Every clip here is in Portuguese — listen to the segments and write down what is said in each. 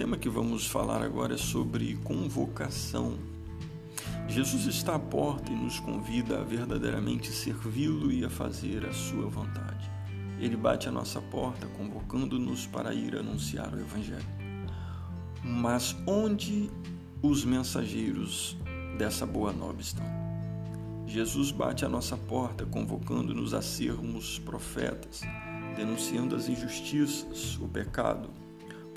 tema que vamos falar agora é sobre convocação. Jesus está à porta e nos convida a verdadeiramente servi-lo e a fazer a sua vontade. Ele bate à nossa porta, convocando-nos para ir anunciar o Evangelho. Mas onde os mensageiros dessa boa nova estão? Jesus bate à nossa porta, convocando-nos a sermos profetas, denunciando as injustiças, o pecado,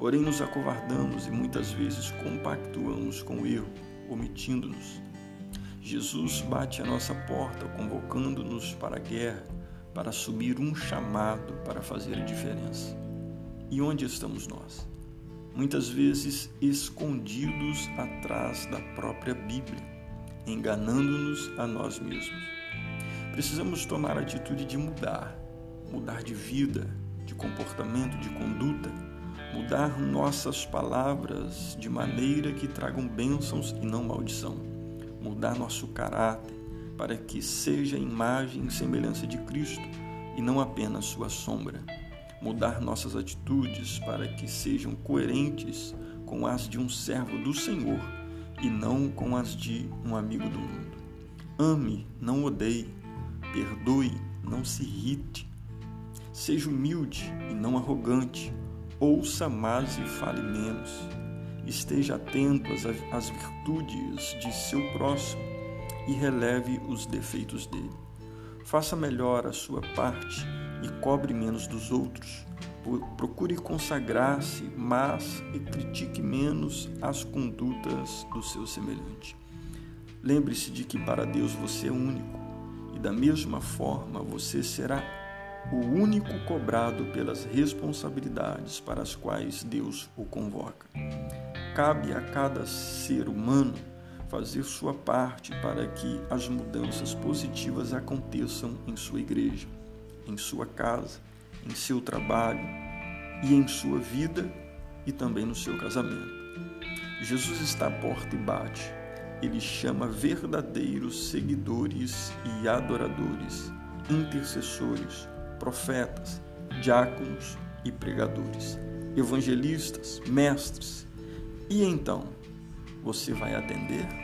Porém, nos acovardamos e muitas vezes compactuamos com o erro, omitindo-nos. Jesus bate à nossa porta, convocando-nos para a guerra, para assumir um chamado para fazer a diferença. E onde estamos nós? Muitas vezes escondidos atrás da própria Bíblia, enganando-nos a nós mesmos. Precisamos tomar a atitude de mudar, mudar de vida, de comportamento, de conduta mudar nossas palavras de maneira que tragam bênçãos e não maldição, mudar nosso caráter para que seja imagem e semelhança de Cristo e não apenas sua sombra, mudar nossas atitudes para que sejam coerentes com as de um servo do Senhor e não com as de um amigo do mundo. Ame, não odeie, perdoe, não se irrite. Seja humilde e não arrogante ouça mais e fale menos. Esteja atento às, às virtudes de seu próximo e releve os defeitos dele. Faça melhor a sua parte e cobre menos dos outros. Procure consagrar-se, mas e critique menos as condutas do seu semelhante. Lembre-se de que para Deus você é único e da mesma forma você será o único cobrado pelas responsabilidades para as quais Deus o convoca. Cabe a cada ser humano fazer sua parte para que as mudanças positivas aconteçam em sua igreja, em sua casa, em seu trabalho e em sua vida e também no seu casamento. Jesus está à porta e bate. Ele chama verdadeiros seguidores e adoradores, intercessores, profetas, diáconos e pregadores, evangelistas, mestres. E então, você vai atender?